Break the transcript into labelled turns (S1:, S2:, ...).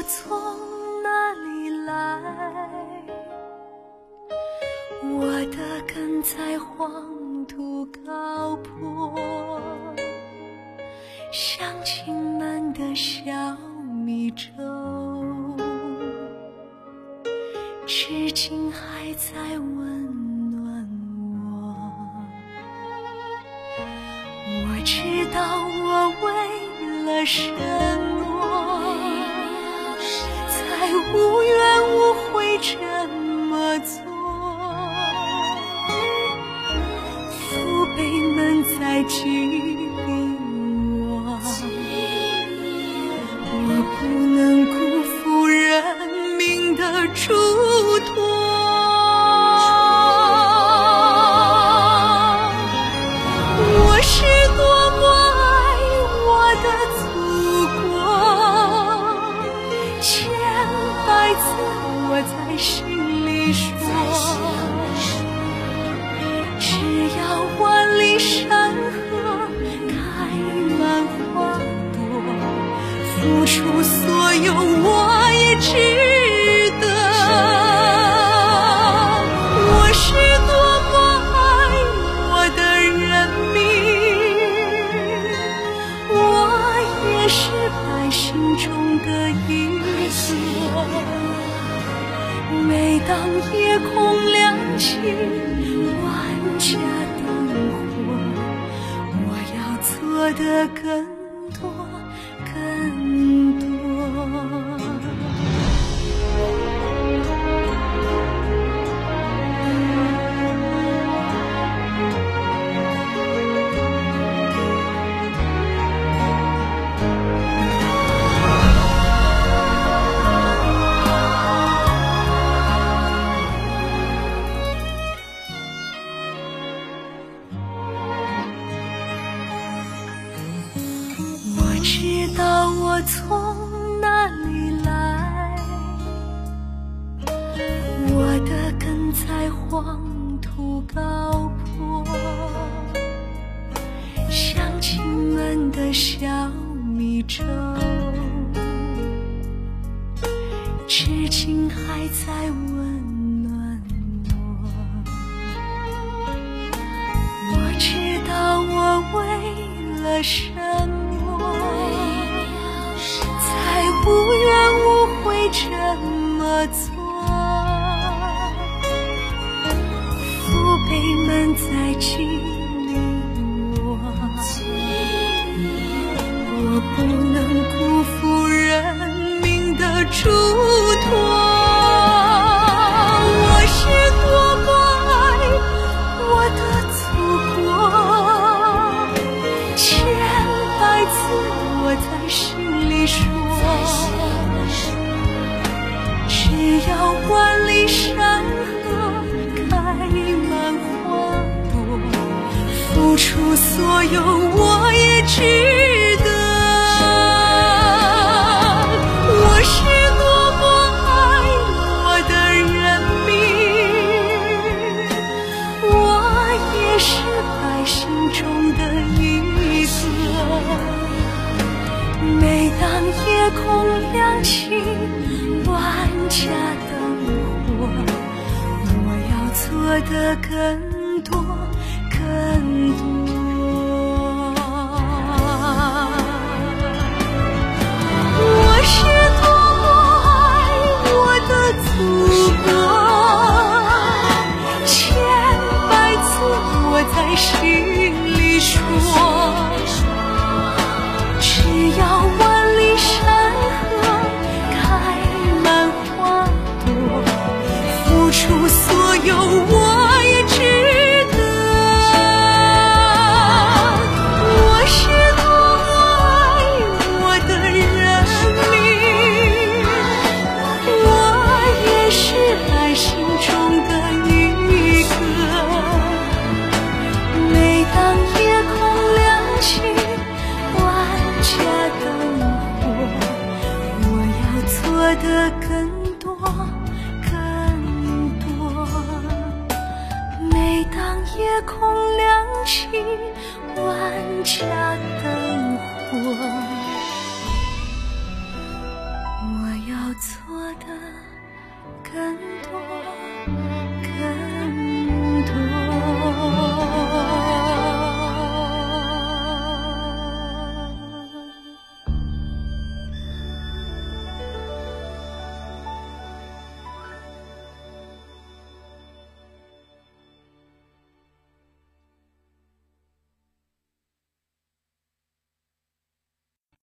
S1: 我从哪里来？我的根在黄土高坡，乡亲们的小米粥，至今还在温暖我。我知道我为了什么，无怨无悔这么做。父辈们在激励我，我不能辜负人民的嘱付出所有我也值得。我是多么爱我的人民，我也是百姓中的一座。每当夜空亮起万家灯火，我要做的更多更米粥，至今还在温暖我。我知道我为了什么，才无怨无悔这么做。父辈们在激嘱托，我是多么爱我的祖国，千百次我在心里说。只要万里山河开满花朵，付出所有我也值。的更多更多我是多么爱我的祖国千百次我在心里说只要万里山河开满花朵付出所有我下灯火我要做的更多更多。每当夜空亮